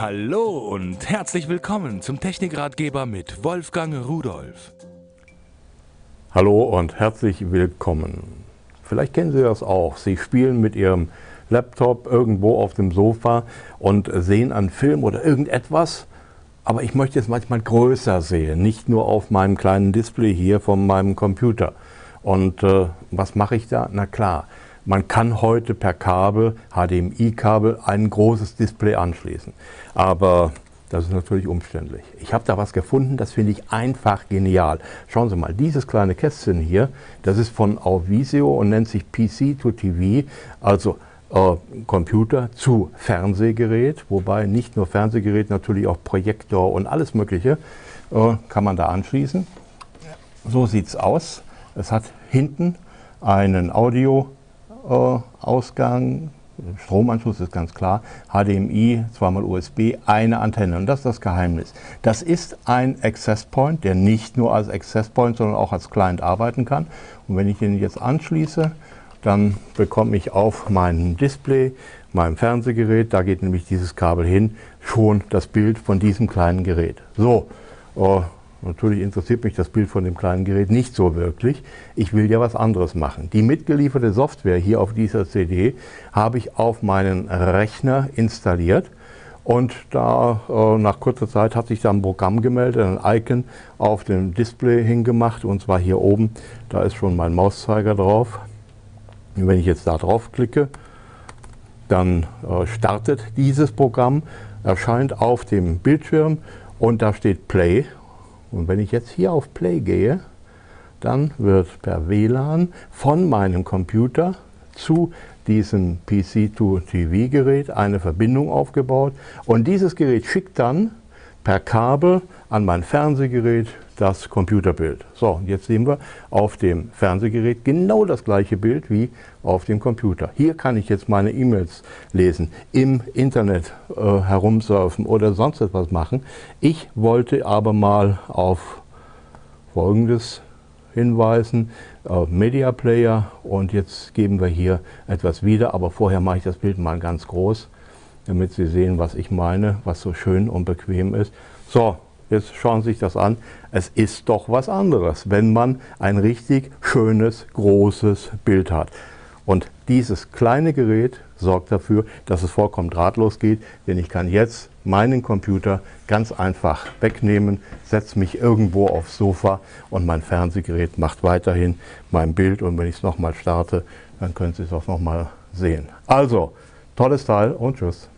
Hallo und herzlich willkommen zum Technikratgeber mit Wolfgang Rudolf. Hallo und herzlich willkommen. Vielleicht kennen Sie das auch. Sie spielen mit Ihrem Laptop irgendwo auf dem Sofa und sehen einen Film oder irgendetwas. Aber ich möchte es manchmal größer sehen, nicht nur auf meinem kleinen Display hier von meinem Computer. Und äh, was mache ich da? Na klar, man kann heute per Kabel, HDMI-Kabel, ein großes Display anschließen. Aber das ist natürlich umständlich. Ich habe da was gefunden, das finde ich einfach genial. Schauen Sie mal, dieses kleine Kästchen hier, das ist von Auvisio und nennt sich PC to TV, also äh, Computer zu Fernsehgerät, wobei nicht nur Fernsehgerät, natürlich auch Projektor und alles Mögliche äh, kann man da anschließen. So sieht es aus. Es hat hinten einen Audio Ausgang, Stromanschluss ist ganz klar, HDMI, zweimal USB, eine Antenne. Und das ist das Geheimnis. Das ist ein Access Point, der nicht nur als Access Point, sondern auch als Client arbeiten kann. Und wenn ich den jetzt anschließe, dann bekomme ich auf meinem Display, meinem Fernsehgerät, da geht nämlich dieses Kabel hin, schon das Bild von diesem kleinen Gerät. So, äh, Natürlich interessiert mich das Bild von dem kleinen Gerät nicht so wirklich. Ich will ja was anderes machen. Die mitgelieferte Software hier auf dieser CD habe ich auf meinen Rechner installiert. Und da äh, nach kurzer Zeit hat sich da ein Programm gemeldet, ein Icon auf dem Display hingemacht. Und zwar hier oben, da ist schon mein Mauszeiger drauf. Und wenn ich jetzt da drauf klicke, dann äh, startet dieses Programm, erscheint auf dem Bildschirm und da steht Play und wenn ich jetzt hier auf Play gehe, dann wird per WLAN von meinem Computer zu diesem PC-to-TV-Gerät eine Verbindung aufgebaut. Und dieses Gerät schickt dann per Kabel an mein Fernsehgerät das Computerbild. So, jetzt sehen wir auf dem Fernsehgerät genau das gleiche Bild wie auf dem Computer. Hier kann ich jetzt meine E-Mails lesen, im Internet äh, herumsurfen oder sonst etwas machen. Ich wollte aber mal auf Folgendes hinweisen, äh, Media Player und jetzt geben wir hier etwas wieder, aber vorher mache ich das Bild mal ganz groß, damit Sie sehen, was ich meine, was so schön und bequem ist. So, Jetzt schauen Sie sich das an. Es ist doch was anderes, wenn man ein richtig schönes, großes Bild hat. Und dieses kleine Gerät sorgt dafür, dass es vollkommen drahtlos geht, denn ich kann jetzt meinen Computer ganz einfach wegnehmen, setze mich irgendwo aufs Sofa und mein Fernsehgerät macht weiterhin mein Bild und wenn ich es nochmal starte, dann können Sie es auch nochmal sehen. Also, tolles Teil und tschüss.